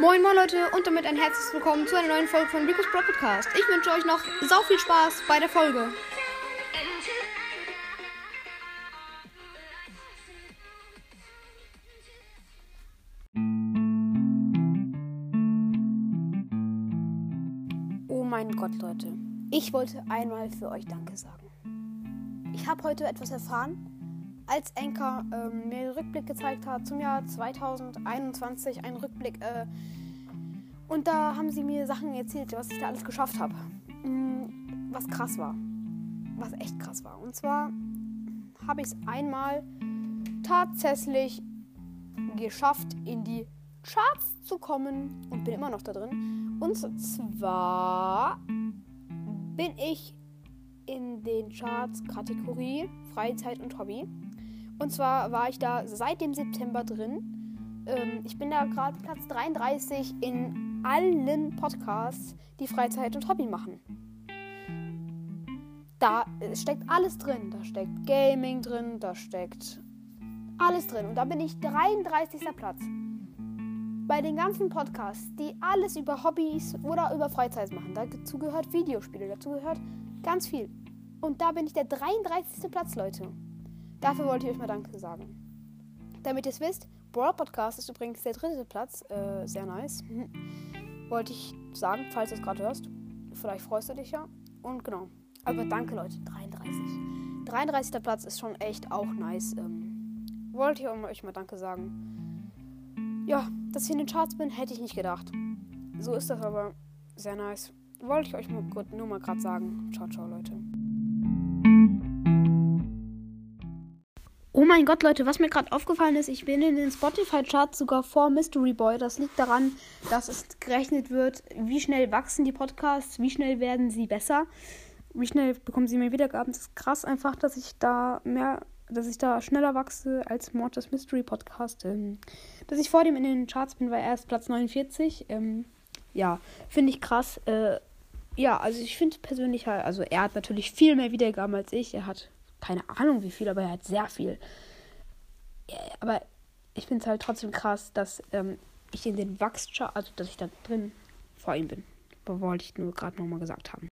Moin moin Leute und damit ein herzliches Willkommen zu einer neuen Folge von Rico's Pro Podcast. Ich wünsche euch noch sau viel Spaß bei der Folge. Oh mein Gott Leute, ich wollte einmal für euch Danke sagen. Ich habe heute etwas erfahren, als Anchor ähm, mir Rückblick gezeigt hat zum Jahr 2021, ein Rückblick. Äh, und da haben sie mir Sachen erzählt, was ich da alles geschafft habe. Mhm, was krass war. Was echt krass war. Und zwar habe ich es einmal tatsächlich geschafft, in die Charts zu kommen und bin immer noch da drin. Und zwar bin ich in den Charts Kategorie Freizeit und Hobby. Und zwar war ich da seit dem September drin. Ähm, ich bin da gerade Platz 33 in allen Podcasts, die Freizeit und Hobby machen. Da steckt alles drin. Da steckt Gaming drin, da steckt alles drin. Und da bin ich 33. Platz. Bei den ganzen Podcasts, die alles über Hobbys oder über Freizeit machen. Dazu gehört Videospiele, dazu gehört ganz viel. Und da bin ich der 33. Platz, Leute. Dafür wollte ich euch mal Danke sagen. Damit ihr es wisst, Brawl Podcast ist übrigens der dritte Platz. Äh, sehr nice. wollte ich sagen, falls du es gerade hörst. Vielleicht freust du dich ja. Und genau. Aber danke, Leute. 33. 33. Platz ist schon echt auch nice. Ähm, wollte ich euch mal Danke sagen. Ja, dass ich in den Charts bin, hätte ich nicht gedacht. So ist das aber sehr nice. Wollte ich euch nur, nur mal gerade sagen. Ciao, ciao, Leute. Oh mein Gott, Leute, was mir gerade aufgefallen ist, ich bin in den Spotify-Charts sogar vor Mystery Boy. Das liegt daran, dass es gerechnet wird, wie schnell wachsen die Podcasts, wie schnell werden sie besser, wie schnell bekommen sie mehr Wiedergaben. Das ist krass einfach, dass ich da mehr, dass ich da schneller wachse als Mortis Mystery Podcast. Ähm, dass ich vor dem in den Charts bin, war erst Platz 49. Ähm, ja, finde ich krass. Äh, ja, also ich finde persönlich halt, also er hat natürlich viel mehr Wiedergaben als ich. Er hat keine Ahnung wie viel, aber er hat sehr viel. Aber ich finde es halt trotzdem krass, dass ähm, ich in den Wachschart, also dass ich da drin vor ihm bin. wollte ich nur gerade nochmal gesagt haben.